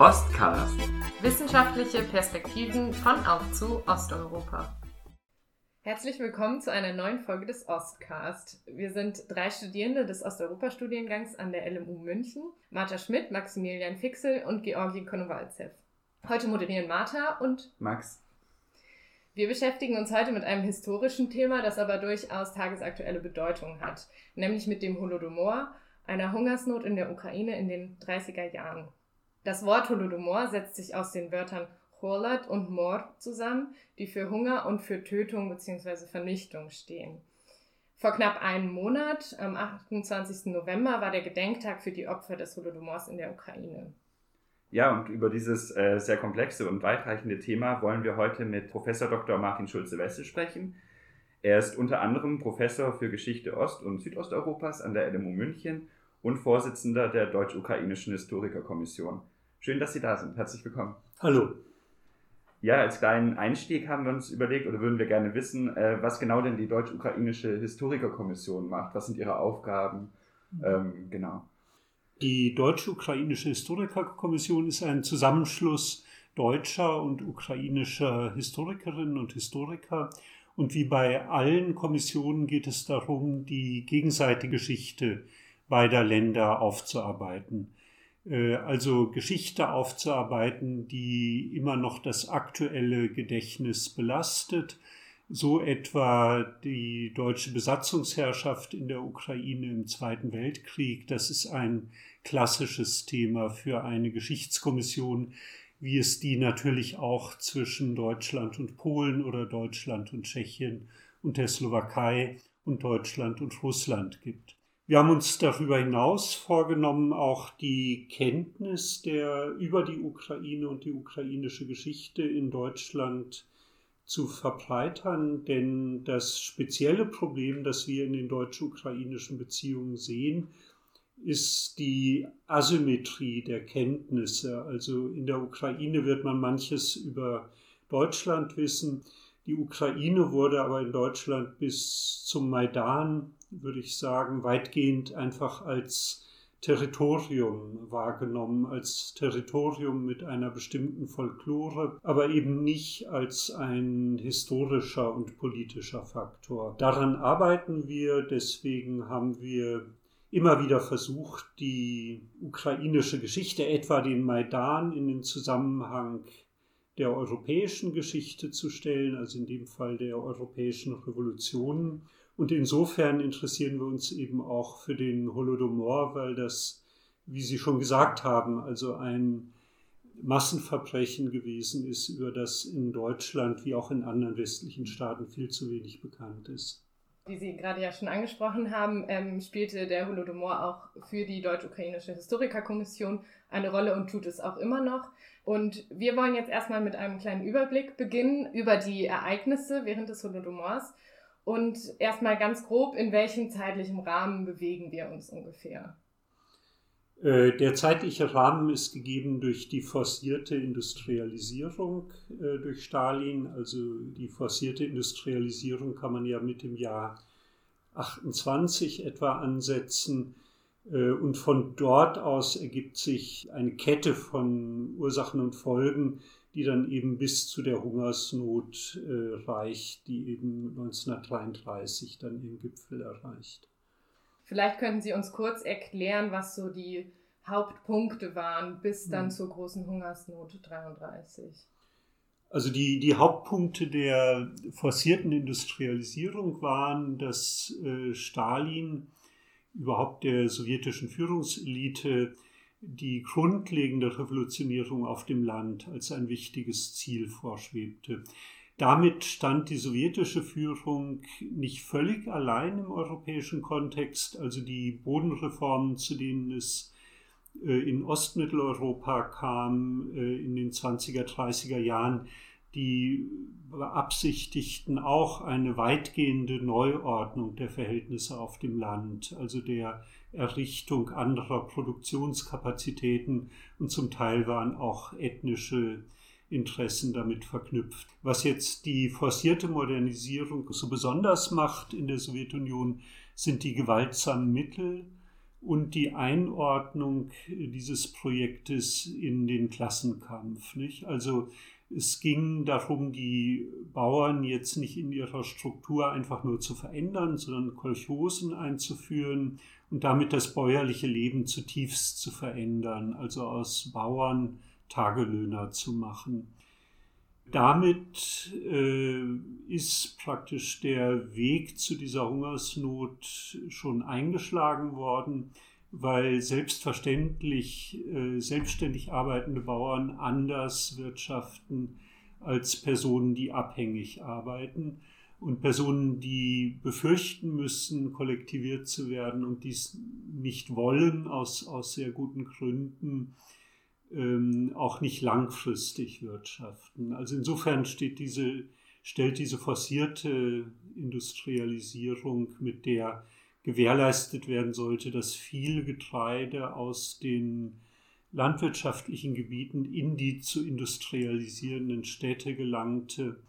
Ostcast. Wissenschaftliche Perspektiven von auf zu Osteuropa. Herzlich willkommen zu einer neuen Folge des Ostcast. Wir sind drei Studierende des Osteuropa-Studiengangs an der LMU München. Martha Schmidt, Maximilian Fixel und Georgi Konowalzew. Heute moderieren Martha und Max. Wir beschäftigen uns heute mit einem historischen Thema, das aber durchaus tagesaktuelle Bedeutung hat, nämlich mit dem Holodomor, einer Hungersnot in der Ukraine in den 30er Jahren. Das Wort Holodomor setzt sich aus den Wörtern Cholat und Mor zusammen, die für Hunger und für Tötung bzw. Vernichtung stehen. Vor knapp einem Monat, am 28. November, war der Gedenktag für die Opfer des Holodomors in der Ukraine. Ja, und über dieses äh, sehr komplexe und weitreichende Thema wollen wir heute mit Professor Dr. Martin Schulze-Wessel sprechen. Er ist unter anderem Professor für Geschichte Ost- und Südosteuropas an der LMU München und Vorsitzender der Deutsch-Ukrainischen Historikerkommission. Schön, dass Sie da sind. Herzlich willkommen. Hallo. Ja, als kleinen Einstieg haben wir uns überlegt oder würden wir gerne wissen, äh, was genau denn die Deutsch-Ukrainische Historikerkommission macht. Was sind ihre Aufgaben? Ähm, genau. Die Deutsch-Ukrainische Historikerkommission ist ein Zusammenschluss deutscher und ukrainischer Historikerinnen und Historiker. Und wie bei allen Kommissionen geht es darum, die gegenseitige Geschichte beider Länder aufzuarbeiten. Äh, also Geschichte aufzuarbeiten, die immer noch das aktuelle Gedächtnis belastet, so etwa die deutsche Besatzungsherrschaft in der Ukraine im Zweiten Weltkrieg. Das ist ein klassisches Thema für eine Geschichtskommission, wie es die natürlich auch zwischen Deutschland und Polen oder Deutschland und Tschechien und der Slowakei und Deutschland und Russland gibt. Wir haben uns darüber hinaus vorgenommen, auch die Kenntnis der über die Ukraine und die ukrainische Geschichte in Deutschland zu verbreitern, denn das spezielle Problem, das wir in den deutsch-ukrainischen Beziehungen sehen, ist die Asymmetrie der Kenntnisse. Also in der Ukraine wird man manches über Deutschland wissen. Die Ukraine wurde aber in Deutschland bis zum Maidan würde ich sagen, weitgehend einfach als Territorium wahrgenommen, als Territorium mit einer bestimmten Folklore, aber eben nicht als ein historischer und politischer Faktor. Daran arbeiten wir, deswegen haben wir immer wieder versucht, die ukrainische Geschichte, etwa den Maidan, in den Zusammenhang der europäischen Geschichte zu stellen, also in dem Fall der europäischen Revolutionen und insofern interessieren wir uns eben auch für den Holodomor, weil das, wie Sie schon gesagt haben, also ein Massenverbrechen gewesen ist, über das in Deutschland wie auch in anderen westlichen Staaten viel zu wenig bekannt ist. Wie Sie gerade ja schon angesprochen haben, ähm, spielte der Holodomor auch für die Deutsch-Ukrainische Historikerkommission eine Rolle und tut es auch immer noch. Und wir wollen jetzt erstmal mit einem kleinen Überblick beginnen über die Ereignisse während des Holodomors und erstmal ganz grob, in welchem zeitlichen Rahmen bewegen wir uns ungefähr? Äh, der zeitliche Rahmen ist gegeben durch die forcierte Industrialisierung äh, durch Stalin. Also die forcierte Industrialisierung kann man ja mit dem Jahr 28 etwa ansetzen. Äh, und von dort aus ergibt sich eine Kette von Ursachen und Folgen, die dann eben bis zu der Hungersnot äh, reicht, die eben 1933 dann ihren Gipfel erreicht. Vielleicht können Sie uns kurz erklären, was so die Hauptpunkte waren bis dann mhm. zur großen Hungersnot 33. Also die, die Hauptpunkte der forcierten Industrialisierung waren, dass äh, Stalin überhaupt der sowjetischen Führungselite die grundlegende Revolutionierung auf dem Land als ein wichtiges Ziel vorschwebte. Damit stand die sowjetische Führung nicht völlig allein im europäischen Kontext, also die Bodenreformen, zu denen es äh, in Ostmitteleuropa kam äh, in den 20er, 30er Jahren, die beabsichtigten auch eine weitgehende Neuordnung der Verhältnisse auf dem Land, also der Errichtung anderer Produktionskapazitäten und zum Teil waren auch ethnische Interessen damit verknüpft. Was jetzt die forcierte Modernisierung so besonders macht in der Sowjetunion, sind die gewaltsamen Mittel, und die Einordnung dieses Projektes in den Klassenkampf. Nicht? Also es ging darum, die Bauern jetzt nicht in ihrer Struktur einfach nur zu verändern, sondern Kolchosen einzuführen und damit das bäuerliche Leben zutiefst zu verändern, also aus Bauern Tagelöhner zu machen. Damit äh, ist praktisch der Weg zu dieser Hungersnot schon eingeschlagen worden, weil selbstverständlich äh, selbstständig arbeitende Bauern anders wirtschaften als Personen, die abhängig arbeiten und Personen, die befürchten müssen, kollektiviert zu werden und dies nicht wollen aus, aus sehr guten Gründen, ähm, auch nicht langfristig wirtschaften. Also insofern steht diese, stellt diese forcierte Industrialisierung, mit der gewährleistet werden sollte, dass viel Getreide aus den landwirtschaftlichen Gebieten in die zu industrialisierenden Städte gelangte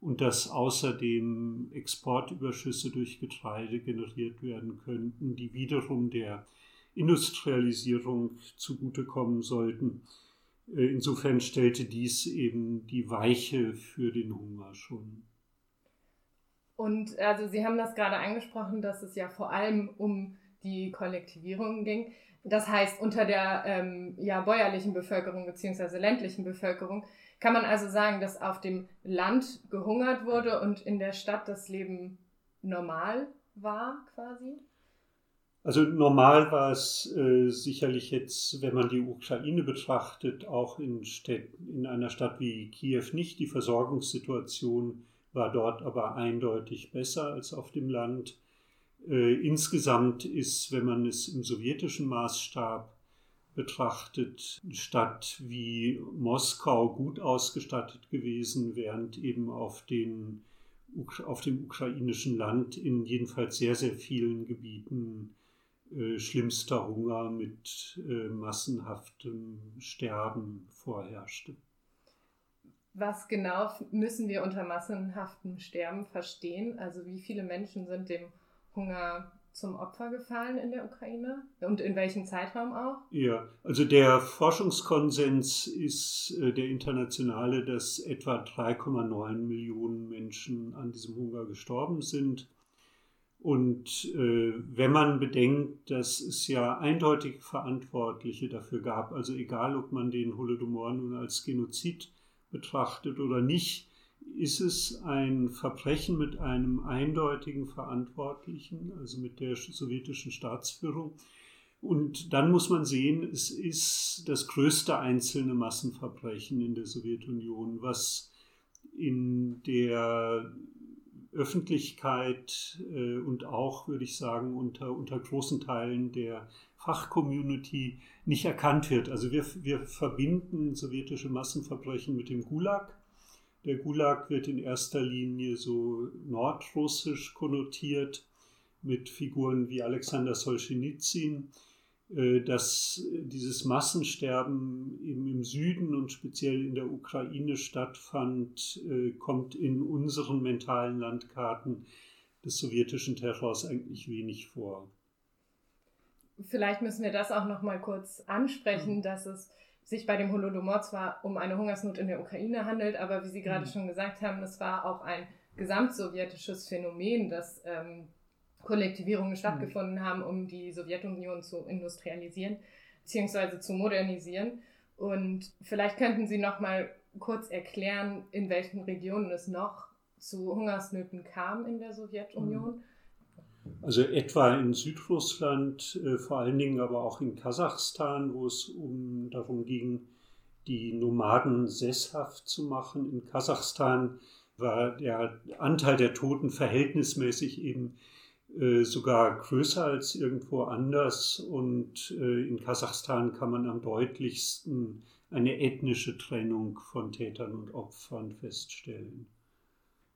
und dass außerdem Exportüberschüsse durch Getreide generiert werden könnten, die wiederum der Industrialisierung zugutekommen sollten. Äh, insofern stellte dies eben die Weiche für den Hunger schon. Und also Sie haben das gerade angesprochen, dass es ja vor allem um die Kollektivierung ging. Das heißt, unter der ähm, ja, bäuerlichen Bevölkerung bzw. ländlichen Bevölkerung kann man also sagen, dass auf dem Land gehungert wurde und in der Stadt das Leben normal war quasi? Also normal war es äh, sicherlich jetzt, wenn man die Ukraine betrachtet, auch in, Städten, in einer Stadt wie Kiew nicht. Die Versorgungssituation war dort aber eindeutig besser als auf dem Land. Äh, insgesamt ist, wenn man es im sowjetischen Maßstab betrachtet, eine Stadt wie Moskau gut ausgestattet gewesen, während eben auf, den, auf dem ukrainischen Land in jedenfalls sehr, sehr vielen Gebieten äh, schlimmster Hunger mit äh, massenhaftem Sterben vorherrschte. Was genau müssen wir unter massenhaftem Sterben verstehen? Also wie viele Menschen sind dem Hunger zum Opfer gefallen in der Ukraine und in welchem Zeitraum auch? Ja, also der Forschungskonsens ist äh, der internationale, dass etwa 3,9 Millionen Menschen an diesem Hunger gestorben sind. Und äh, wenn man bedenkt, dass es ja eindeutige Verantwortliche dafür gab, also egal ob man den Holodomor nun als Genozid betrachtet oder nicht, ist es ein Verbrechen mit einem eindeutigen Verantwortlichen, also mit der sowjetischen Staatsführung. Und dann muss man sehen, es ist das größte einzelne Massenverbrechen in der Sowjetunion, was in der Öffentlichkeit äh, und auch, würde ich sagen, unter, unter großen Teilen der Fachcommunity nicht erkannt wird. Also wir, wir verbinden sowjetische Massenverbrechen mit dem Gulag. Der Gulag wird in erster Linie so nordrussisch konnotiert mit Figuren wie Alexander Solzhenitsyn. Äh, dass dieses Massensterben eben im Süden und speziell in der Ukraine stattfand, äh, kommt in unseren mentalen Landkarten des sowjetischen Terrors eigentlich wenig vor. Vielleicht müssen wir das auch noch mal kurz ansprechen, mhm. dass es sich bei dem Holodomor zwar um eine Hungersnot in der Ukraine handelt, aber wie Sie gerade mhm. schon gesagt haben, es war auch ein gesamtsowjetisches Phänomen, das ähm, Kollektivierungen stattgefunden mhm. haben, um die Sowjetunion zu industrialisieren bzw. zu modernisieren. Und vielleicht könnten Sie noch mal kurz erklären, in welchen Regionen es noch zu Hungersnöten kam in der Sowjetunion. Also etwa in Südrussland, äh, vor allen Dingen aber auch in Kasachstan, wo es um darum ging, die Nomaden sesshaft zu machen. In Kasachstan war der Anteil der Toten verhältnismäßig eben äh, sogar größer als irgendwo anders. Und äh, in Kasachstan kann man am deutlichsten eine ethnische Trennung von Tätern und Opfern feststellen.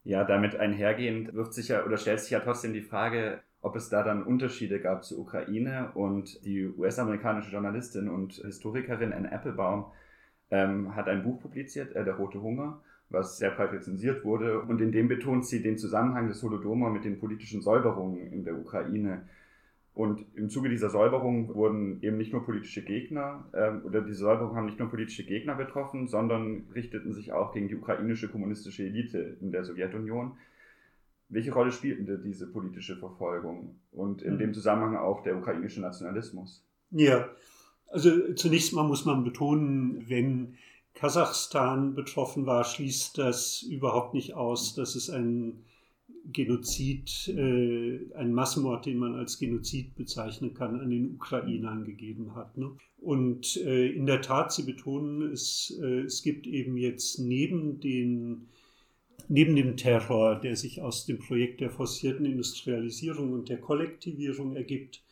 Ja, damit einhergehend wirft sich ja oder stellt sich ja trotzdem die Frage, ob es da dann Unterschiede gab zur Ukraine und die US-amerikanische Journalistin und Historikerin Anne Applebaum ähm, hat ein Buch publiziert, äh, Der Rote Hunger, was sehr breit rezensiert wurde. Und in dem betont sie den Zusammenhang des Holodomor mit den politischen Säuberungen in der Ukraine. Und im Zuge dieser Säuberung wurden eben nicht nur politische Gegner, äh, oder diese Säuberung haben nicht nur politische Gegner betroffen, sondern richteten sich auch gegen die ukrainische kommunistische Elite in der Sowjetunion. Welche Rolle spielte diese politische Verfolgung und in mhm. dem Zusammenhang auch der ukrainische Nationalismus? Ja, also zunächst mal muss man betonen, wenn Kasachstan betroffen war, schließt das überhaupt nicht aus, dass es ein Genozid, äh, ein Massenmord, den man als Genozid bezeichnen kann, an den Ukrainern gegeben hat. Ne? Und äh, in der Tat, Sie betonen, es, äh, es gibt eben jetzt neben den Neben dem Terror, der sich aus dem Projekt der forcierten Industrialisierung und der Kollektivierung ergibt,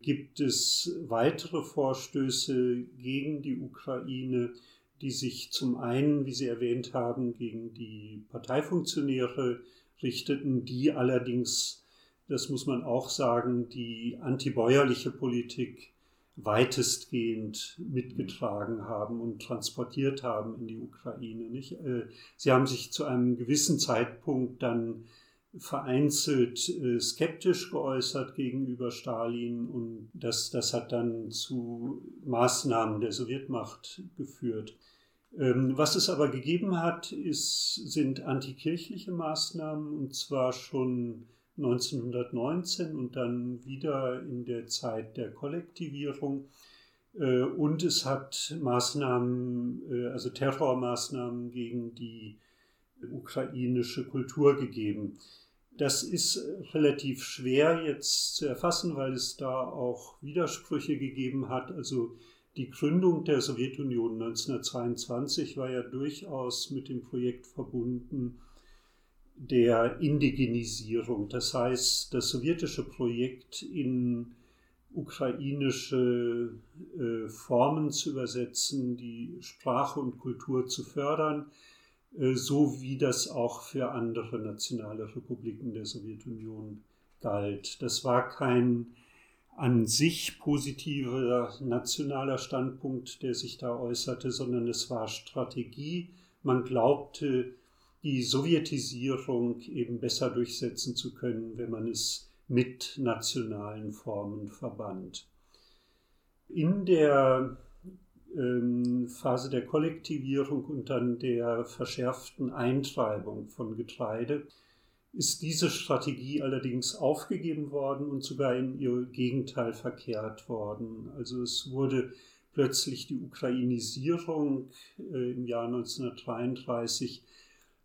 gibt es weitere Vorstöße gegen die Ukraine, die sich zum einen, wie Sie erwähnt haben, gegen die Parteifunktionäre richteten, die allerdings, das muss man auch sagen, die antibäuerliche Politik weitestgehend mitgetragen haben und transportiert haben in die Ukraine. Nicht? Äh, sie haben sich zu einem gewissen Zeitpunkt dann vereinzelt äh, skeptisch geäußert gegenüber Stalin und das, das hat dann zu Maßnahmen der Sowjetmacht geführt. Ähm, was es aber gegeben hat, ist, sind antikirchliche Maßnahmen und zwar schon 1919 und dann wieder in der Zeit der Kollektivierung. Äh, und es hat Maßnahmen, äh, also Terrormaßnahmen gegen die ukrainische Kultur gegeben. Das ist relativ schwer jetzt zu erfassen, weil es da auch Widersprüche gegeben hat. Also die Gründung der Sowjetunion 1922 war ja durchaus mit dem Projekt verbunden, der Indigenisierung. Das heißt, das sowjetische Projekt in ukrainische äh, Formen zu übersetzen, die Sprache und Kultur zu fördern, äh, so wie das auch für andere nationale Republiken der Sowjetunion galt. Das war kein an sich positiver nationaler Standpunkt, der sich da äußerte, sondern es war Strategie. Man glaubte, die Sowjetisierung eben besser durchsetzen zu können, wenn man es mit nationalen Formen verband. In der ähm, Phase der Kollektivierung und dann der verschärften Eintreibung von Getreide ist diese Strategie allerdings aufgegeben worden und sogar in ihr Gegenteil verkehrt worden. Also es wurde plötzlich die Ukrainisierung äh, im Jahr 1933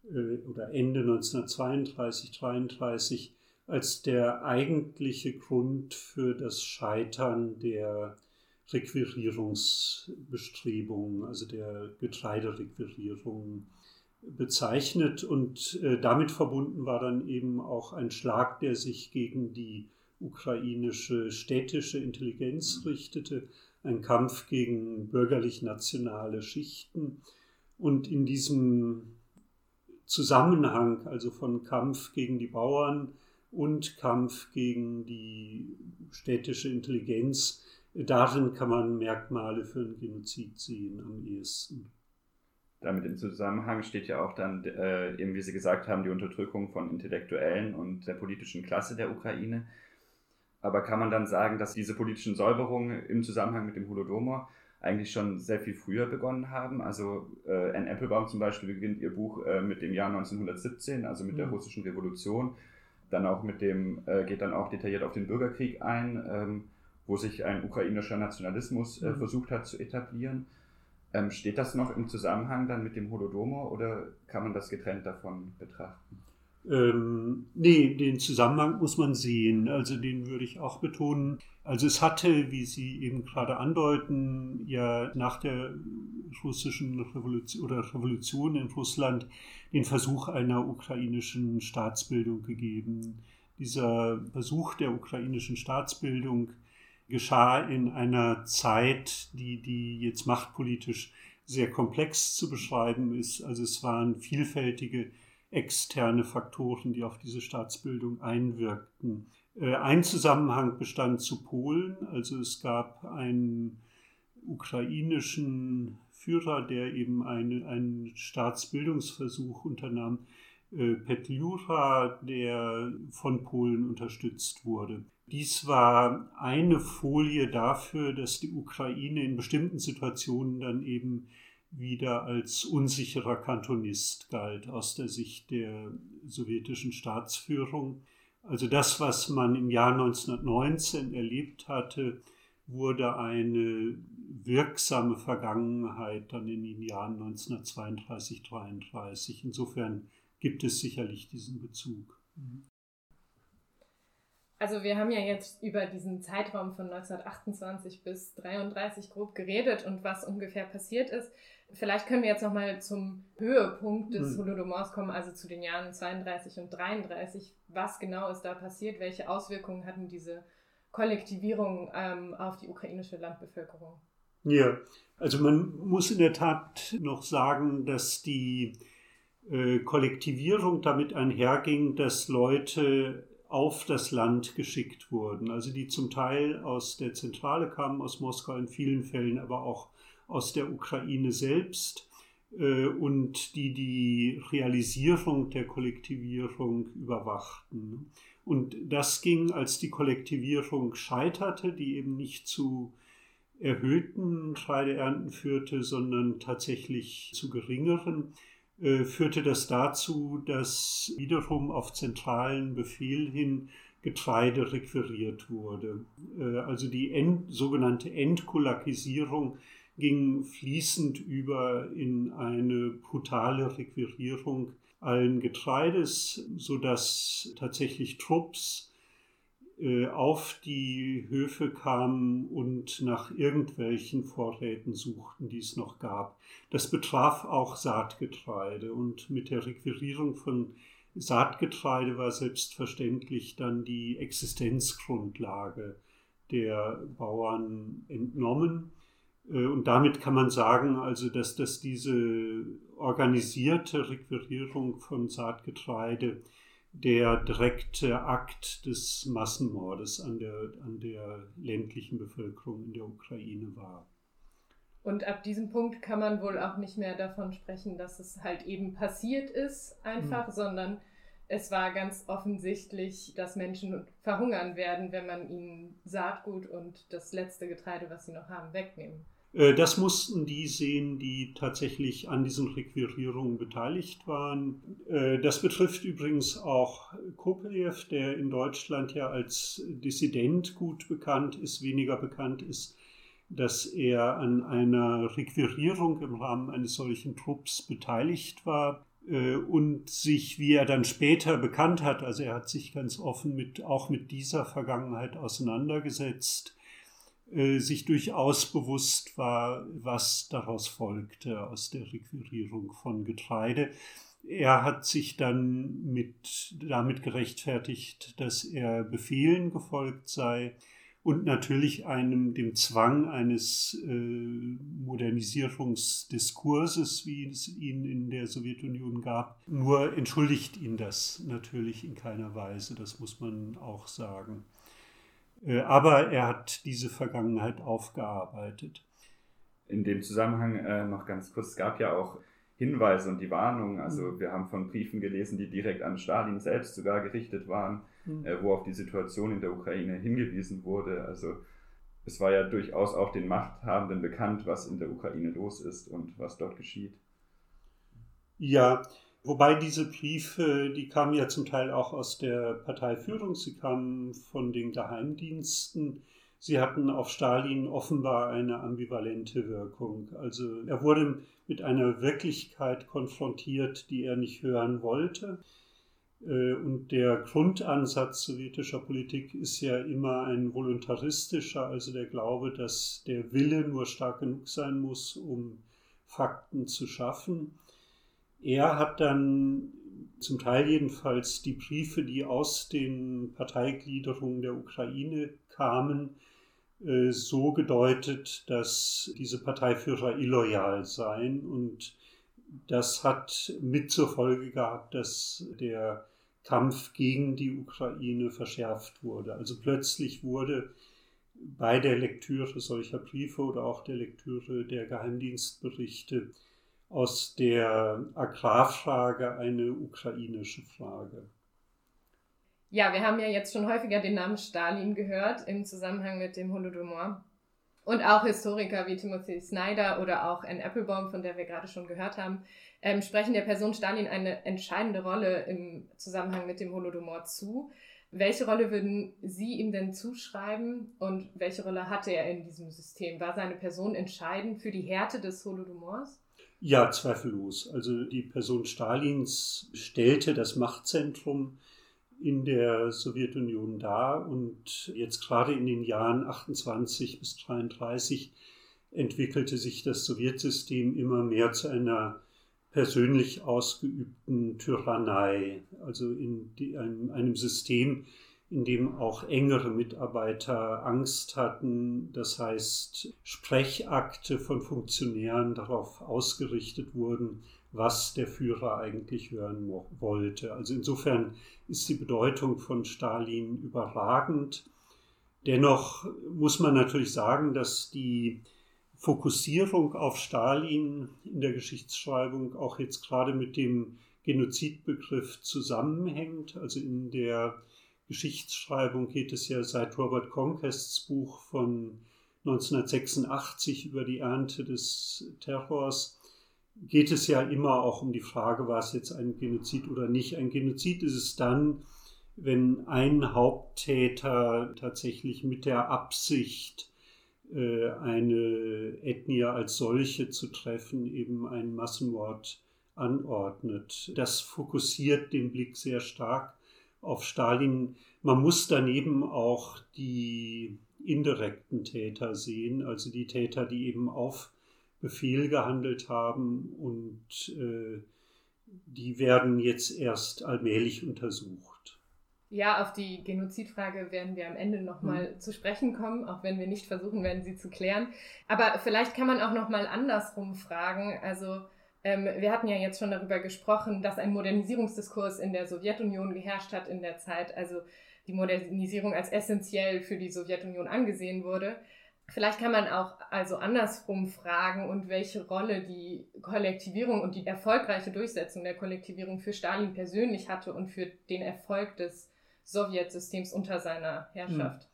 äh, oder Ende 1932, 33 als der eigentliche Grund für das Scheitern der Requirierungsbestrebungen, also der Getreiderequirierungen bezeichnet. Und äh, damit verbunden war dann eben auch ein Schlag, der sich gegen die ukrainische städtische Intelligenz richtete, ein Kampf gegen bürgerlich-nationale Schichten. Und in diesem Zusammenhang, also von Kampf gegen die Bauern und Kampf gegen die städtische Intelligenz, darin kann man Merkmale für einen Genozid sehen am ehesten. Damit im Zusammenhang steht ja auch dann, äh, eben wie Sie gesagt haben, die Unterdrückung von Intellektuellen und der politischen Klasse der Ukraine. Aber kann man dann sagen, dass diese politischen Säuberungen im Zusammenhang mit dem Holodomor eigentlich schon sehr viel früher begonnen haben. Also äh, Anne Applebaum zum Beispiel beginnt ihr Buch äh, mit dem Jahr 1917, also mit mhm. der russischen Revolution. Dann auch mit dem, äh, geht dann auch detailliert auf den Bürgerkrieg ein, ähm, wo sich ein ukrainischer Nationalismus äh, mhm. versucht hat zu etablieren. Ähm, steht das noch im Zusammenhang dann mit dem Holodomor oder kann man das getrennt davon betrachten? Ähm, nee, den Zusammenhang muss man sehen. Also den würde ich auch betonen. Also es hatte, wie Sie eben gerade andeuten, ja nach der russischen Revolution oder Revolution in Russland den Versuch einer ukrainischen Staatsbildung gegeben. Dieser Versuch der ukrainischen Staatsbildung geschah in einer Zeit, die, die jetzt machtpolitisch sehr komplex zu beschreiben ist. Also es waren vielfältige externe Faktoren, die auf diese Staatsbildung einwirkten. Äh, ein Zusammenhang bestand zu Polen, also es gab einen ukrainischen Führer, der eben eine, einen Staatsbildungsversuch unternahm, Petliura, der von Polen unterstützt wurde. Dies war eine Folie dafür, dass die Ukraine in bestimmten Situationen dann eben wieder als unsicherer Kantonist galt aus der Sicht der sowjetischen Staatsführung. Also das, was man im Jahr 1919 erlebt hatte, wurde eine wirksame Vergangenheit dann in den Jahren 1932, 1933. Insofern gibt es sicherlich diesen Bezug. Also wir haben ja jetzt über diesen Zeitraum von 1928 bis 1933 grob geredet und was ungefähr passiert ist. Vielleicht können wir jetzt nochmal zum Höhepunkt des mhm. Holodomors kommen, also zu den Jahren 32 und 33. Was genau ist da passiert? Welche Auswirkungen hatten diese Kollektivierung ähm, auf die ukrainische Landbevölkerung? Ja, also man muss in der Tat noch sagen, dass die äh, Kollektivierung damit einherging, dass Leute auf das Land geschickt wurden. Also die zum Teil aus der Zentrale kamen, aus Moskau in vielen Fällen, aber auch aus der Ukraine selbst äh, und die die Realisierung der Kollektivierung überwachten. Und das ging, als die Kollektivierung scheiterte, die eben nicht zu erhöhten Getreideernten führte, sondern tatsächlich zu geringeren äh, führte das dazu, dass wiederum auf zentralen Befehl hin Getreide requiriert wurde. Äh, also die End, sogenannte Entkulakisierung ging fließend über in eine brutale Requirierung allen Getreides, sodass tatsächlich Trupps auf die Höfe kamen und nach irgendwelchen Vorräten suchten, die es noch gab. Das betraf auch Saatgetreide und mit der Requirierung von Saatgetreide war selbstverständlich dann die Existenzgrundlage der Bauern entnommen. Äh, und damit kann man sagen, also dass, dass diese organisierte Requirierung von Saatgetreide der direkte Akt des Massenmordes an der, an der ländlichen Bevölkerung in der Ukraine war. Und ab diesem Punkt kann man wohl auch nicht mehr davon sprechen, dass es halt eben passiert ist, einfach, mhm. sondern es war ganz offensichtlich, dass Menschen verhungern werden, wenn man ihnen Saatgut und das letzte Getreide, was sie noch haben, wegnehmen. Äh, das mussten die sehen, die tatsächlich an diesen Requirierungen beteiligt waren. Äh, das betrifft übrigens auch Kopeljew, der in Deutschland ja als Dissident gut bekannt ist, weniger bekannt ist, dass er an einer Requirierung im Rahmen eines solchen Trupps beteiligt war äh, und sich, wie er dann später bekannt hat, also er hat sich ganz offen mit, auch mit dieser Vergangenheit auseinandergesetzt sich durchaus bewusst war, was daraus folgte aus der Requirierung von Getreide. Er hat sich dann mit, damit gerechtfertigt, dass er Befehlen gefolgt sei und natürlich einem dem Zwang eines äh, Modernisierungsdiskurses, wie es ihn in der Sowjetunion gab. Nur entschuldigt ihn das natürlich in keiner Weise, das muss man auch sagen. Äh, aber er hat diese Vergangenheit aufgearbeitet. In dem Zusammenhang äh, noch ganz kurz, es gab ja auch Hinweise und die Warnungen, also mhm. wir haben von Briefen gelesen, die direkt an Stalin selbst sogar gerichtet waren, mhm. äh, wo auf die Situation in der Ukraine hingewiesen wurde. Also es war ja durchaus auch den Machthabenden bekannt, was in der Ukraine los ist und was dort geschieht. Ja, Wobei diese Briefe, die kamen ja zum Teil auch aus der Parteiführung, sie kamen von den Geheimdiensten. Sie hatten auf Stalin offenbar eine ambivalente Wirkung. Also er wurde mit einer Wirklichkeit konfrontiert, die er nicht hören wollte. Äh, und der Grundansatz sowjetischer Politik ist ja immer ein voluntaristischer, also der Glaube, dass der Wille nur stark genug sein muss, um Fakten zu schaffen. Er hat dann zum Teil jedenfalls die Briefe, die aus den Parteigliederungen der Ukraine kamen, äh, so gedeutet, dass diese Parteiführer illoyal seien. Und das hat mit zur Folge gehabt, dass der Kampf gegen die Ukraine verschärft wurde. Also plötzlich wurde bei der Lektüre solcher Briefe oder auch der Lektüre der Geheimdienstberichte aus der Agrarfrage eine ukrainische Frage. Ja, wir haben ja jetzt schon häufiger den Namen Stalin gehört im Zusammenhang mit dem Holodomor. Und auch Historiker wie Timothy Snyder oder auch Anne Applebaum, von der wir gerade schon gehört haben, ähm, sprechen der Person Stalin eine entscheidende Rolle im Zusammenhang mit dem Holodomor zu. Welche Rolle würden Sie ihm denn zuschreiben und welche Rolle hatte er in diesem System? War seine Person entscheidend für die Härte des Holodomors? Ja, zweifellos. Also die Person Stalins stellte das Machtzentrum in der Sowjetunion dar und jetzt gerade in den Jahren 28 bis 33 entwickelte sich das Sowjetsystem immer mehr zu einer persönlich ausgeübten Tyrannei, also in die, einem, einem System, in dem auch engere Mitarbeiter Angst hatten. Das heißt, Sprechakte von Funktionären darauf ausgerichtet wurden, was der Führer eigentlich hören wollte. Also insofern ist die Bedeutung von Stalin überragend. Dennoch muss man natürlich sagen, dass die Fokussierung auf Stalin in der Geschichtsschreibung auch jetzt gerade mit dem Genozidbegriff zusammenhängt. Also in der Geschichtsschreibung geht es ja seit Robert Conquests Buch von 1986 über die Ernte des Terrors geht es ja immer auch um die Frage, war es jetzt ein Genozid oder nicht. Ein Genozid ist es dann, wenn ein Haupttäter tatsächlich mit der Absicht, äh, eine Ethnie als solche zu treffen, eben einen Massenmord anordnet. Das fokussiert den Blick sehr stark auf Stalin. Man muss daneben auch die indirekten Täter sehen, also die Täter, die eben auf Befehl gehandelt haben und äh, die werden jetzt erst allmählich untersucht. Ja, auf die Genozidfrage werden wir am Ende nochmal hm. zu sprechen kommen, auch wenn wir nicht versuchen werden, sie zu klären. Aber vielleicht kann man auch nochmal andersrum fragen. Also ähm, wir hatten ja jetzt schon darüber gesprochen, dass ein Modernisierungsdiskurs in der Sowjetunion geherrscht hat in der Zeit, also die Modernisierung als essentiell für die Sowjetunion angesehen wurde. Vielleicht kann man auch also andersrum fragen und welche Rolle die Kollektivierung und die erfolgreiche Durchsetzung der Kollektivierung für Stalin persönlich hatte und für den Erfolg des Sowjetsystems unter seiner Herrschaft.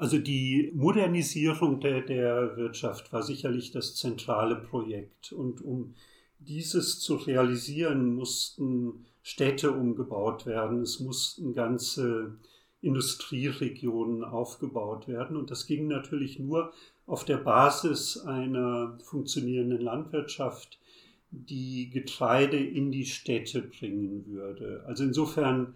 Also die Modernisierung der, der Wirtschaft war sicherlich das zentrale Projekt und um dieses zu realisieren, mussten Städte umgebaut werden, es mussten ganze Industrieregionen aufgebaut werden. Und das ging natürlich nur auf der Basis einer funktionierenden Landwirtschaft, die Getreide in die Städte bringen würde. Also insofern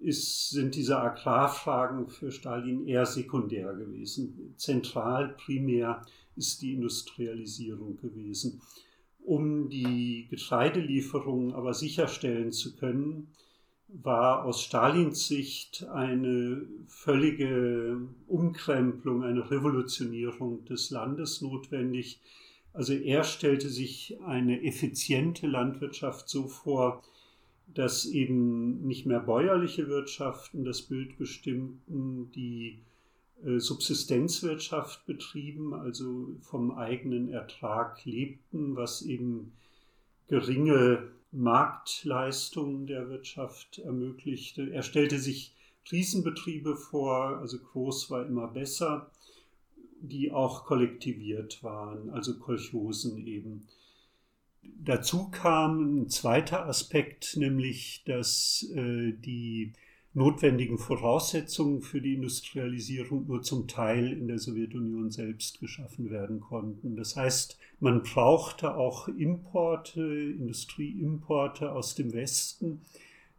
ist, sind diese Agrarfragen für Stalin eher sekundär gewesen. Zentral, primär ist die Industrialisierung gewesen. Um die Getreidelieferungen aber sicherstellen zu können, war aus Stalins Sicht eine völlige Umkrempelung, eine Revolutionierung des Landes notwendig. Also er stellte sich eine effiziente Landwirtschaft so vor, dass eben nicht mehr bäuerliche Wirtschaften das Bild bestimmten, die äh, Subsistenzwirtschaft betrieben, also vom eigenen Ertrag lebten, was eben geringe Marktleistungen der Wirtschaft ermöglichte. Er stellte sich Riesenbetriebe vor, also groß war immer besser, die auch kollektiviert waren, also Kolchosen eben. Dazu kam ein zweiter Aspekt, nämlich dass äh, die notwendigen Voraussetzungen für die Industrialisierung nur zum Teil in der Sowjetunion selbst geschaffen werden konnten. Das heißt, man brauchte auch Importe, Industrieimporte aus dem Westen,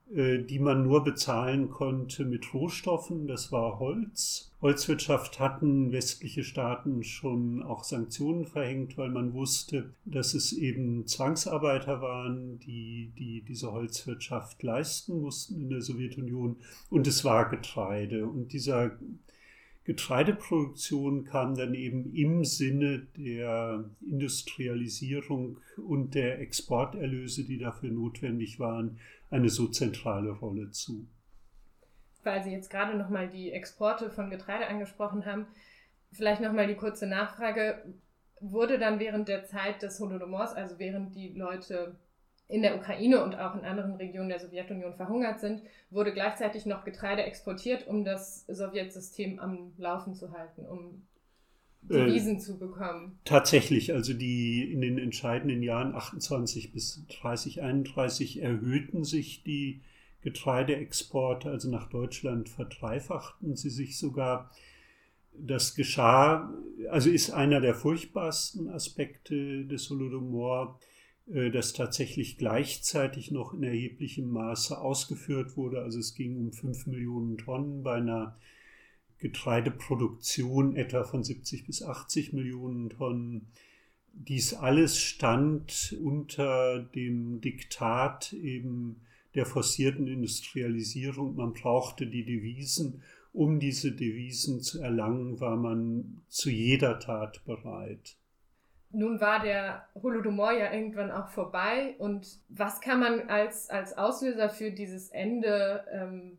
die man nur bezahlen konnte mit Rohstoffen. Das war Holz. Holzwirtschaft hatten westliche Staaten schon auch Sanktionen verhängt, weil man wusste, dass es eben Zwangsarbeiter waren, die, die diese Holzwirtschaft leisten mussten in der Sowjetunion. Und es war Getreide. Und dieser Getreideproduktion kam dann eben im Sinne der Industrialisierung und der Exporterlöse, die dafür notwendig waren, eine so zentrale Rolle zu. Weil Sie jetzt gerade nochmal die Exporte von Getreide angesprochen haben, vielleicht nochmal die kurze Nachfrage. wurde dann während der Zeit des Holodomors, also während die Leute in der Ukraine und auch in anderen Regionen der Sowjetunion verhungert sind, wurde gleichzeitig noch Getreide exportiert, um das Sowjetsystem am Laufen zu halten, um Devisen äh, zu bekommen. Tatsächlich, also die in den entscheidenden Jahren 28 bis 30, 31 erhöhten sich die Getreideexporte, also nach Deutschland verdreifachten sie sich sogar. Das geschah, also ist einer der furchtbarsten Aspekte des Holodomor, das tatsächlich gleichzeitig noch in erheblichem Maße ausgeführt wurde. Also es ging um 5 Millionen Tonnen bei einer Getreideproduktion etwa von 70 bis 80 Millionen Tonnen. Dies alles stand unter dem Diktat eben der forcierten Industrialisierung. Man brauchte die Devisen. Um diese Devisen zu erlangen, war man zu jeder Tat bereit. Nun war der Holodomor ja irgendwann auch vorbei. Und was kann man als, als Auslöser für dieses Ende ähm,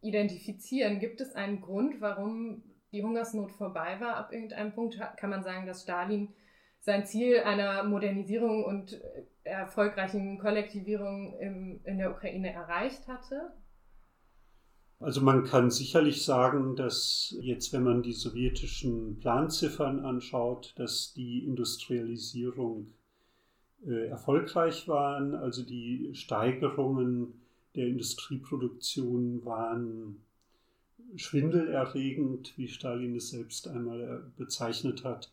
identifizieren? Gibt es einen Grund, warum die Hungersnot vorbei war ab irgendeinem Punkt? Kann man sagen, dass Stalin sein Ziel einer Modernisierung und erfolgreichen Kollektivierung im, in der Ukraine erreicht hatte? Also man kann sicherlich sagen, dass jetzt, wenn man die sowjetischen Planziffern anschaut, dass die Industrialisierung äh, erfolgreich waren. Also die Steigerungen der Industrieproduktion waren schwindelerregend, wie Stalin es selbst einmal äh, bezeichnet hat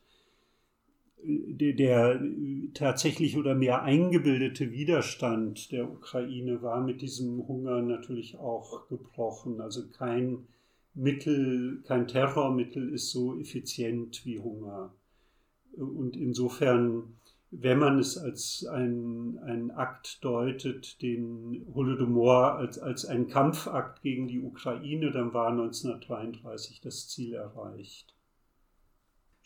der, der tatsächlich oder mehr eingebildete Widerstand der Ukraine war mit diesem Hunger natürlich auch gebrochen. Also kein Mittel, kein Terrormittel ist so effizient wie Hunger. Und insofern, wenn man es als einen Akt deutet, den Holodomor als, als einen Kampfakt gegen die Ukraine, dann war 1933 das Ziel erreicht.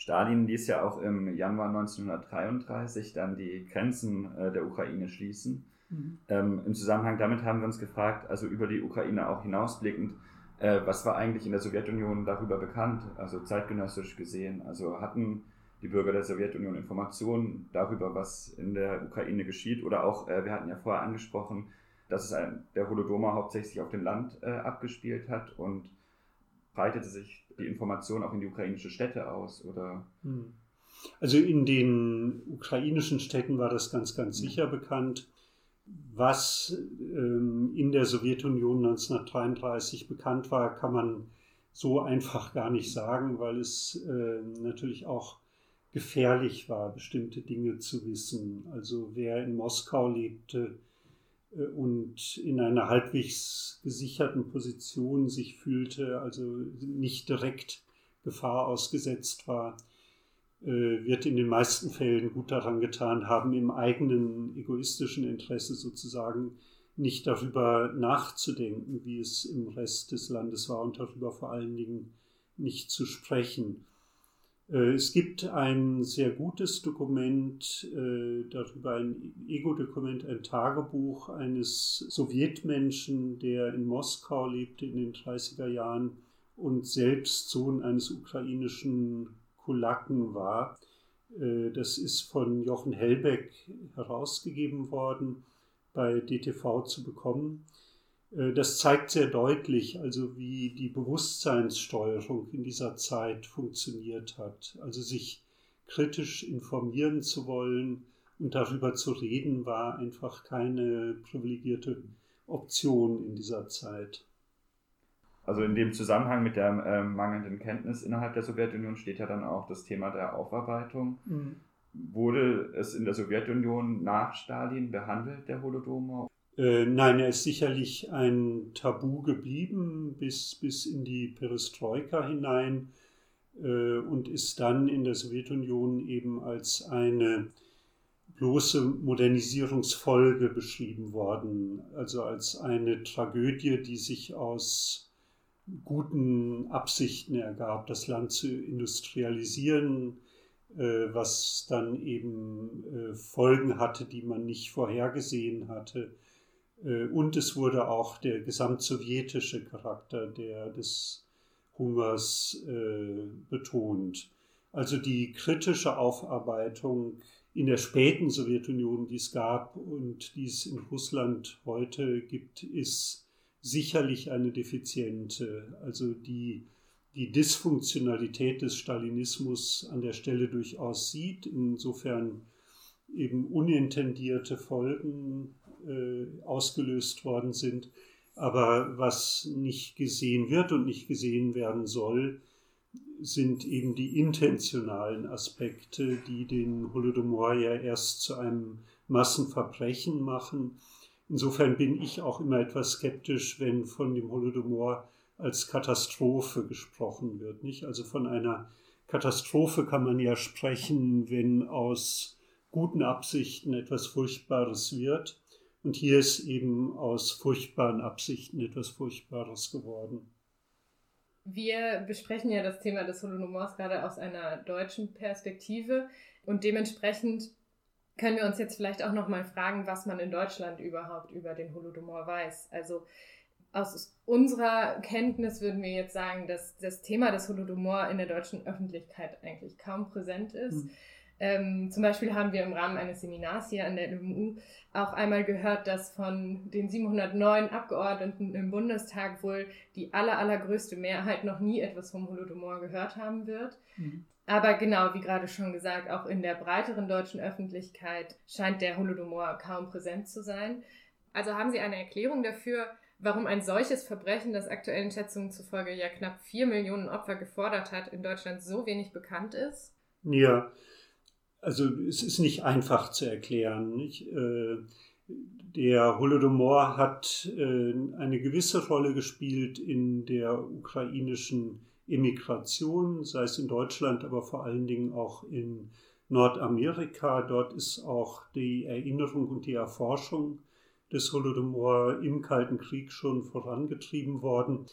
Stalin ließ ja auch im Januar 1933 dann die Grenzen äh, der Ukraine schließen. Mhm. Ähm, Im Zusammenhang damit haben wir uns gefragt, also über die Ukraine auch hinausblickend, äh, was war eigentlich in der Sowjetunion darüber bekannt, also zeitgenössisch gesehen? Also hatten die Bürger der Sowjetunion Informationen darüber, was in der Ukraine geschieht? Oder auch, äh, wir hatten ja vorher angesprochen, dass es ein, der Holodomor hauptsächlich auf dem Land äh, abgespielt hat und breitete sich die Information auch in die ukrainische Städte aus? Oder? Hm. Also in den ukrainischen Städten war das ganz, ganz hm. sicher bekannt. Was ähm, in der Sowjetunion 1933 bekannt war, kann man so einfach gar nicht sagen, weil es äh, natürlich auch gefährlich war, bestimmte Dinge zu wissen. Also wer in Moskau lebte, und in einer halbwegs gesicherten Position sich fühlte, also nicht direkt Gefahr ausgesetzt war, äh, wird in den meisten Fällen gut daran getan haben, im eigenen egoistischen Interesse sozusagen nicht darüber nachzudenken, wie es im Rest des Landes war und darüber vor allen Dingen nicht zu sprechen. Äh, es gibt ein sehr gutes Dokument äh, darüber, ein Ego-Dokument, ein Tagebuch eines Sowjetmenschen, der in Moskau lebte in den 30er Jahren und selbst Sohn eines ukrainischen Kulaken war. Äh, das ist von Jochen Hellbeck herausgegeben worden, bei DTV zu bekommen. Äh, das zeigt sehr deutlich, also wie die Bewusstseinssteuerung in dieser Zeit funktioniert hat. Also sich kritisch informieren zu wollen und darüber zu reden, war einfach keine privilegierte Option in dieser Zeit. Also in dem Zusammenhang mit der äh, mangelnden Kenntnis innerhalb der Sowjetunion steht ja dann auch das Thema der Aufarbeitung. Mhm. Wurde es in der Sowjetunion nach Stalin behandelt, der Holodomor? Äh, nein, er ist sicherlich ein Tabu geblieben bis, bis in die Perestroika hinein äh, und ist dann in der Sowjetunion eben als eine bloße Modernisierungsfolge beschrieben worden, also als eine Tragödie, die sich aus guten Absichten ergab, das Land zu industrialisieren, äh, was dann eben äh, Folgen hatte, die man nicht vorhergesehen hatte und es wurde auch der gesamtsowjetische Charakter der, des Hungers äh, betont. Also die kritische Aufarbeitung in der späten Sowjetunion, die es gab und die es in Russland heute gibt, ist sicherlich eine defiziente. Also die, die Dysfunktionalität des Stalinismus an der Stelle durchaus sieht, insofern eben unintendierte Folgen äh, ausgelöst worden sind. Aber was nicht gesehen wird und nicht gesehen werden soll, sind eben die intentionalen Aspekte, die den Holodomor ja erst zu einem Massenverbrechen machen. Insofern bin ich auch immer etwas skeptisch, wenn von dem Holodomor als Katastrophe gesprochen wird. Nicht? Also von einer Katastrophe kann man ja sprechen, wenn aus guten Absichten etwas Furchtbares wird. Und hier ist eben aus furchtbaren Absichten etwas Furchtbares geworden. Wir besprechen ja das Thema des Holodomors gerade aus einer deutschen Perspektive und dementsprechend können wir uns jetzt vielleicht auch noch mal fragen, was man in Deutschland überhaupt über den Holodomor weiß. Also aus unserer Kenntnis würden wir jetzt sagen, dass das Thema des Holodomor in der deutschen Öffentlichkeit eigentlich kaum präsent ist. Mhm. Ähm, zum Beispiel haben wir im Rahmen eines Seminars hier an der LMU auch einmal gehört, dass von den 709 Abgeordneten im Bundestag wohl die aller, allergrößte Mehrheit noch nie etwas vom Holodomor gehört haben wird. Mhm. Aber genau, wie gerade schon gesagt, auch in der breiteren deutschen Öffentlichkeit scheint der Holodomor kaum präsent zu sein. Also haben Sie eine Erklärung dafür, warum ein solches Verbrechen, das aktuellen Schätzungen zufolge ja knapp vier Millionen Opfer gefordert hat, in Deutschland so wenig bekannt ist? Ja, also es ist nicht einfach zu erklären. Nicht? Äh, der Holodomor hat äh, eine gewisse Rolle gespielt in der ukrainischen Emigration, sei es in Deutschland, aber vor allen Dingen auch in Nordamerika. Dort ist auch die Erinnerung und die Erforschung des Holodomor im Kalten Krieg schon vorangetrieben worden.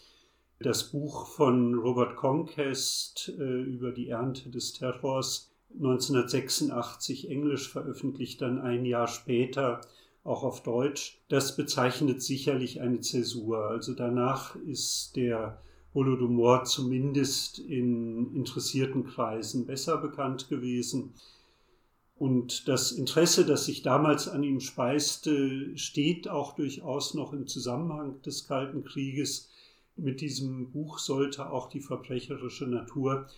Das Buch von Robert Conquest äh, über die Ernte des Terrors 1986 englisch veröffentlicht, dann ein Jahr später auch auf Deutsch. Das bezeichnet sicherlich eine Zäsur. Also danach ist der Holodomor zumindest in interessierten Kreisen besser bekannt gewesen. Und das Interesse, das sich damals an ihm speiste, steht auch durchaus noch im Zusammenhang des Kalten Krieges. Mit diesem Buch sollte auch die verbrecherische Natur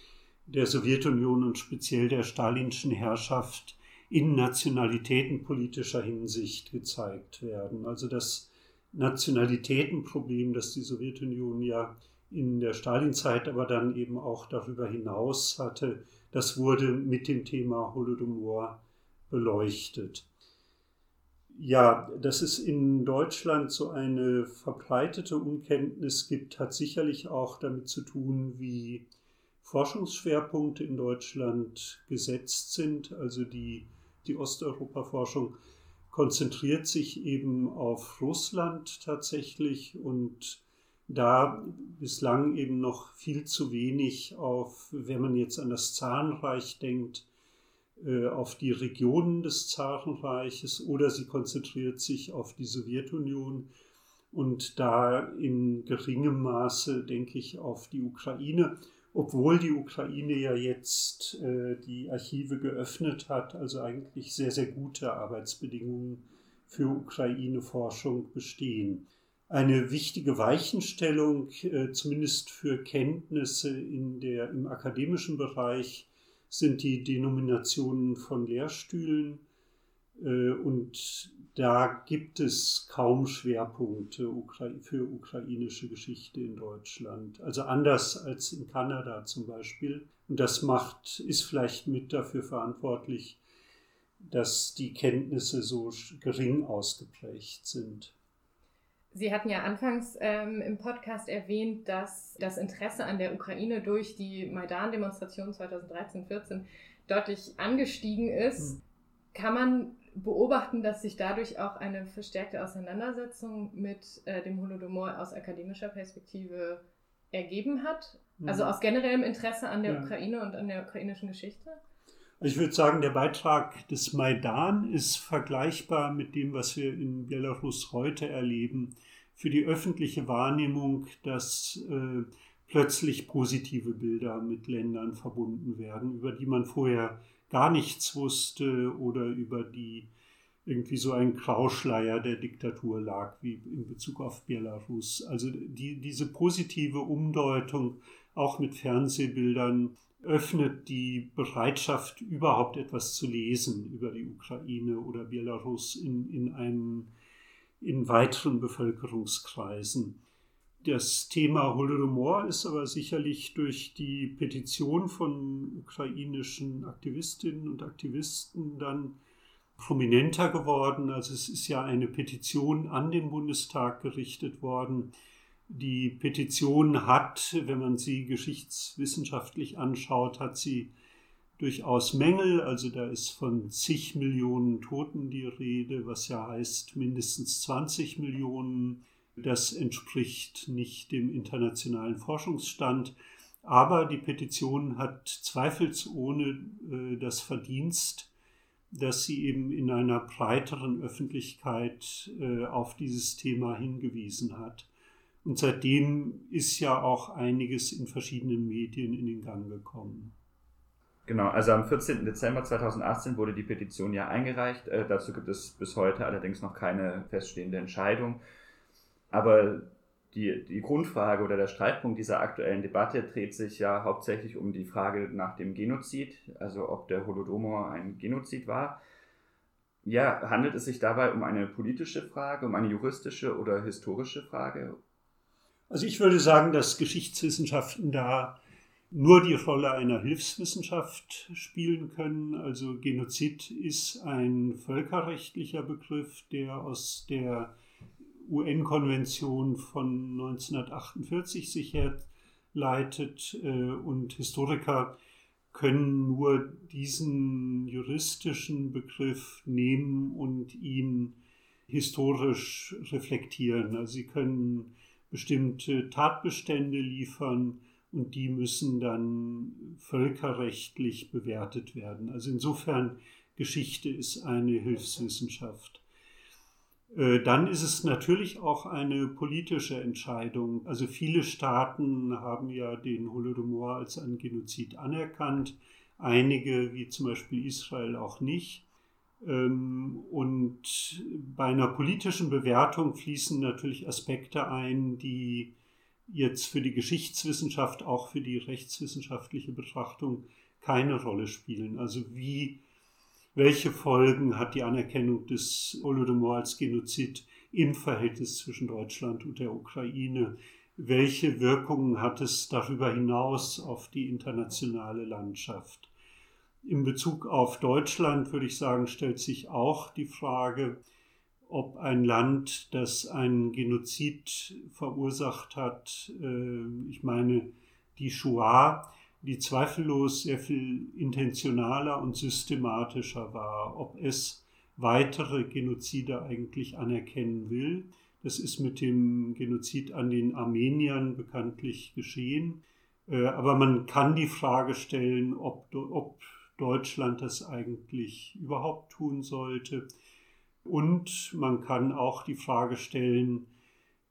der Sowjetunion und speziell der stalinschen Herrschaft in nationalitätenpolitischer Hinsicht gezeigt werden. Also das Nationalitätenproblem, das die Sowjetunion ja in der Stalinzeit, aber dann eben auch darüber hinaus hatte, das wurde mit dem Thema Holodomor beleuchtet. Ja, dass es in Deutschland so eine verbreitete Unkenntnis gibt, hat sicherlich auch damit zu tun, wie Forschungsschwerpunkte in Deutschland gesetzt sind. Also die, die Osteuropa-Forschung konzentriert sich eben auf Russland tatsächlich und da bislang eben noch viel zu wenig auf, wenn man jetzt an das Zarenreich denkt, äh, auf die Regionen des Zarenreiches oder sie konzentriert sich auf die Sowjetunion und da in geringem Maße, denke ich, auf die Ukraine obwohl die Ukraine ja jetzt äh, die Archive geöffnet hat, also eigentlich sehr, sehr gute Arbeitsbedingungen für Ukraine-Forschung bestehen. Eine wichtige Weichenstellung, äh, zumindest für Kenntnisse in der, im akademischen Bereich, sind die Denominationen von Lehrstühlen. Äh, und da gibt es kaum Schwerpunkte für ukrainische Geschichte in Deutschland. Also anders als in Kanada zum Beispiel. Und das macht, ist vielleicht mit dafür verantwortlich, dass die Kenntnisse so gering ausgeprägt sind. Sie hatten ja anfangs ähm, im Podcast erwähnt, dass das Interesse an der Ukraine durch die Maidan-Demonstration 2013-14 deutlich angestiegen ist. Hm. Kann man beobachten, dass sich dadurch auch eine verstärkte Auseinandersetzung mit äh, dem Holodomor aus akademischer Perspektive ergeben hat? Mhm. Also aus generellem Interesse an der ja. Ukraine und an der ukrainischen Geschichte? Ich würde sagen, der Beitrag des Maidan ist vergleichbar mit dem, was wir in Belarus heute erleben. Für die öffentliche Wahrnehmung, dass äh, plötzlich positive Bilder mit Ländern verbunden werden, über die man vorher gar nichts wusste oder über die irgendwie so ein Grauschleier der Diktatur lag, wie in Bezug auf Belarus. Also die, diese positive Umdeutung auch mit Fernsehbildern öffnet die Bereitschaft, überhaupt etwas zu lesen über die Ukraine oder Belarus in, in, einem, in weiteren Bevölkerungskreisen. Das Thema Holodomor ist aber sicherlich durch die Petition von ukrainischen Aktivistinnen und Aktivisten dann prominenter geworden. Also es ist ja eine Petition an den Bundestag gerichtet worden. Die Petition hat, wenn man sie geschichtswissenschaftlich anschaut, hat sie durchaus Mängel. Also da ist von zig Millionen Toten die Rede, was ja heißt mindestens 20 Millionen das entspricht nicht dem internationalen Forschungsstand. Aber die Petition hat zweifelsohne äh, das Verdienst, dass sie eben in einer breiteren Öffentlichkeit äh, auf dieses Thema hingewiesen hat. Und seitdem ist ja auch einiges in verschiedenen Medien in den Gang gekommen. Genau, also am 14. Dezember 2018 wurde die Petition ja eingereicht. Äh, dazu gibt es bis heute allerdings noch keine feststehende Entscheidung. Aber die, die Grundfrage oder der Streitpunkt dieser aktuellen Debatte dreht sich ja hauptsächlich um die Frage nach dem Genozid, also ob der Holodomor ein Genozid war. Ja, handelt es sich dabei um eine politische Frage, um eine juristische oder historische Frage? Also ich würde sagen, dass Geschichtswissenschaften da nur die Rolle einer Hilfswissenschaft spielen können. Also Genozid ist ein völkerrechtlicher Begriff, der aus der UN-Konvention von 1948 sich herleitet äh, und Historiker können nur diesen juristischen Begriff nehmen und ihn historisch reflektieren. Also sie können bestimmte Tatbestände liefern und die müssen dann völkerrechtlich bewertet werden. Also insofern Geschichte ist eine Hilfswissenschaft. Äh, dann ist es natürlich auch eine politische Entscheidung. Also viele Staaten haben ja den Holodomor als einen Genozid anerkannt, einige, wie zum Beispiel Israel, auch nicht. Ähm, und bei einer politischen Bewertung fließen natürlich Aspekte ein, die jetzt für die Geschichtswissenschaft, auch für die rechtswissenschaftliche Betrachtung keine Rolle spielen. Also wie welche Folgen hat die Anerkennung des Holodomor als Genozid im Verhältnis zwischen Deutschland und der Ukraine? Welche Wirkungen hat es darüber hinaus auf die internationale Landschaft? In Bezug auf Deutschland würde ich sagen, stellt sich auch die Frage, ob ein Land, das einen Genozid verursacht hat, äh, ich meine die Shoah, die zweifellos sehr viel intentionaler und systematischer war, ob es weitere Genozide eigentlich anerkennen will. Das ist mit dem Genozid an den Armeniern bekanntlich geschehen. Äh, aber man kann die Frage stellen, ob, ob Deutschland das eigentlich überhaupt tun sollte. Und man kann auch die Frage stellen,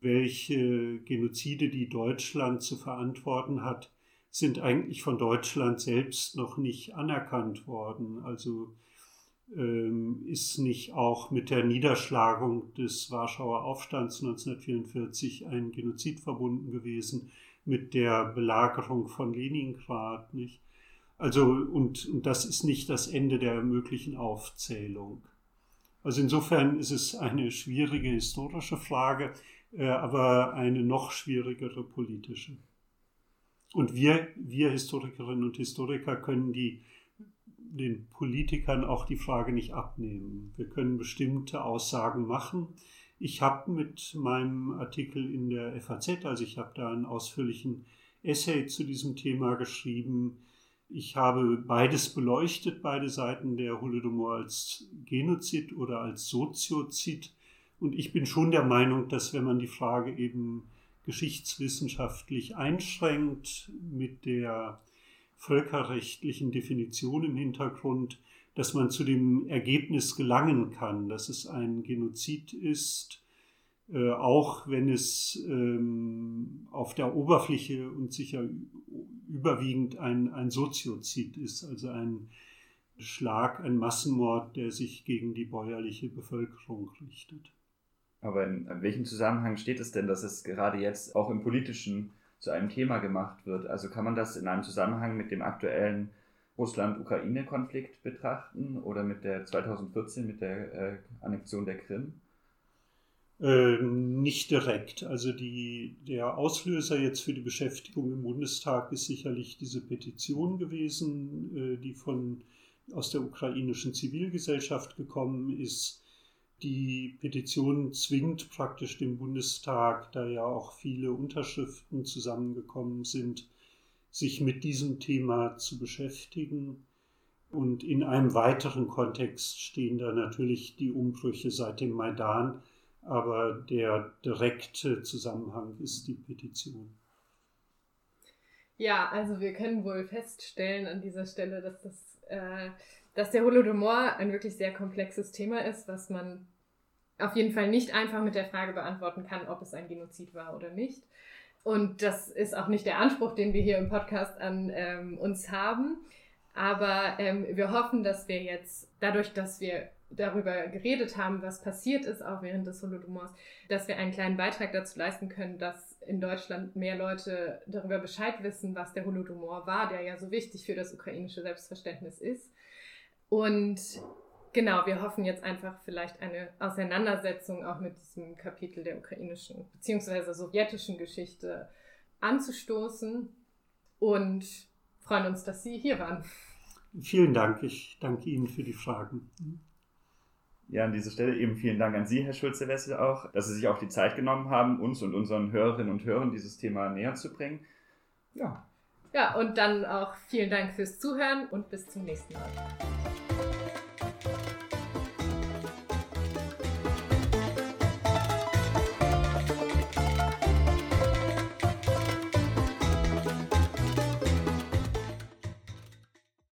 welche Genozide, die Deutschland zu verantworten hat, sind eigentlich von Deutschland selbst noch nicht anerkannt worden. Also ähm, ist nicht auch mit der Niederschlagung des Warschauer Aufstands 1944 ein Genozid verbunden gewesen, mit der Belagerung von Leningrad, nicht? Also, und, und das ist nicht das Ende der möglichen Aufzählung. Also insofern ist es eine schwierige historische Frage, äh, aber eine noch schwierigere politische. Und wir, wir Historikerinnen und Historiker können die, den Politikern auch die Frage nicht abnehmen. Wir können bestimmte Aussagen machen. Ich habe mit meinem Artikel in der FAZ, also ich habe da einen ausführlichen Essay zu diesem Thema geschrieben. Ich habe beides beleuchtet, beide Seiten der Holodomor als Genozid oder als Soziozid. Und ich bin schon der Meinung, dass wenn man die Frage eben geschichtswissenschaftlich einschränkt mit der völkerrechtlichen Definition im Hintergrund, dass man zu dem Ergebnis gelangen kann, dass es ein Genozid ist, äh, auch wenn es ähm, auf der Oberfläche und sicher überwiegend ein, ein Soziozid ist, also ein Schlag, ein Massenmord, der sich gegen die bäuerliche Bevölkerung richtet. Aber in, in welchem Zusammenhang steht es denn, dass es gerade jetzt auch im politischen zu einem Thema gemacht wird? Also kann man das in einem Zusammenhang mit dem aktuellen Russland-Ukraine-Konflikt betrachten oder mit der 2014 mit der äh, Annexion der Krim? Äh, nicht direkt. Also die, der Auslöser jetzt für die Beschäftigung im Bundestag ist sicherlich diese Petition gewesen, äh, die von, aus der ukrainischen Zivilgesellschaft gekommen ist. Die Petition zwingt praktisch den Bundestag, da ja auch viele Unterschriften zusammengekommen sind, sich mit diesem Thema zu beschäftigen. Und in einem weiteren Kontext stehen da natürlich die Umbrüche seit dem Maidan, aber der direkte Zusammenhang ist die Petition. Ja, also wir können wohl feststellen an dieser Stelle, dass, das, äh, dass der Holodomor ein wirklich sehr komplexes Thema ist, was man auf jeden Fall nicht einfach mit der Frage beantworten kann, ob es ein Genozid war oder nicht. Und das ist auch nicht der Anspruch, den wir hier im Podcast an ähm, uns haben. Aber ähm, wir hoffen, dass wir jetzt, dadurch, dass wir darüber geredet haben, was passiert ist, auch während des Holodomors, dass wir einen kleinen Beitrag dazu leisten können, dass in Deutschland mehr Leute darüber Bescheid wissen, was der Holodomor war, der ja so wichtig für das ukrainische Selbstverständnis ist. Und genau, wir hoffen jetzt einfach vielleicht eine Auseinandersetzung auch mit diesem Kapitel der ukrainischen bzw. sowjetischen Geschichte anzustoßen und freuen uns, dass Sie hier waren. Vielen Dank. Ich danke Ihnen für die Fragen. Ja, an dieser Stelle eben vielen Dank an Sie, Herr Schulze-Wessel, auch, dass Sie sich auch die Zeit genommen haben, uns und unseren Hörerinnen und Hörern dieses Thema näher zu bringen. Ja. Ja, und dann auch vielen Dank fürs Zuhören und bis zum nächsten Mal.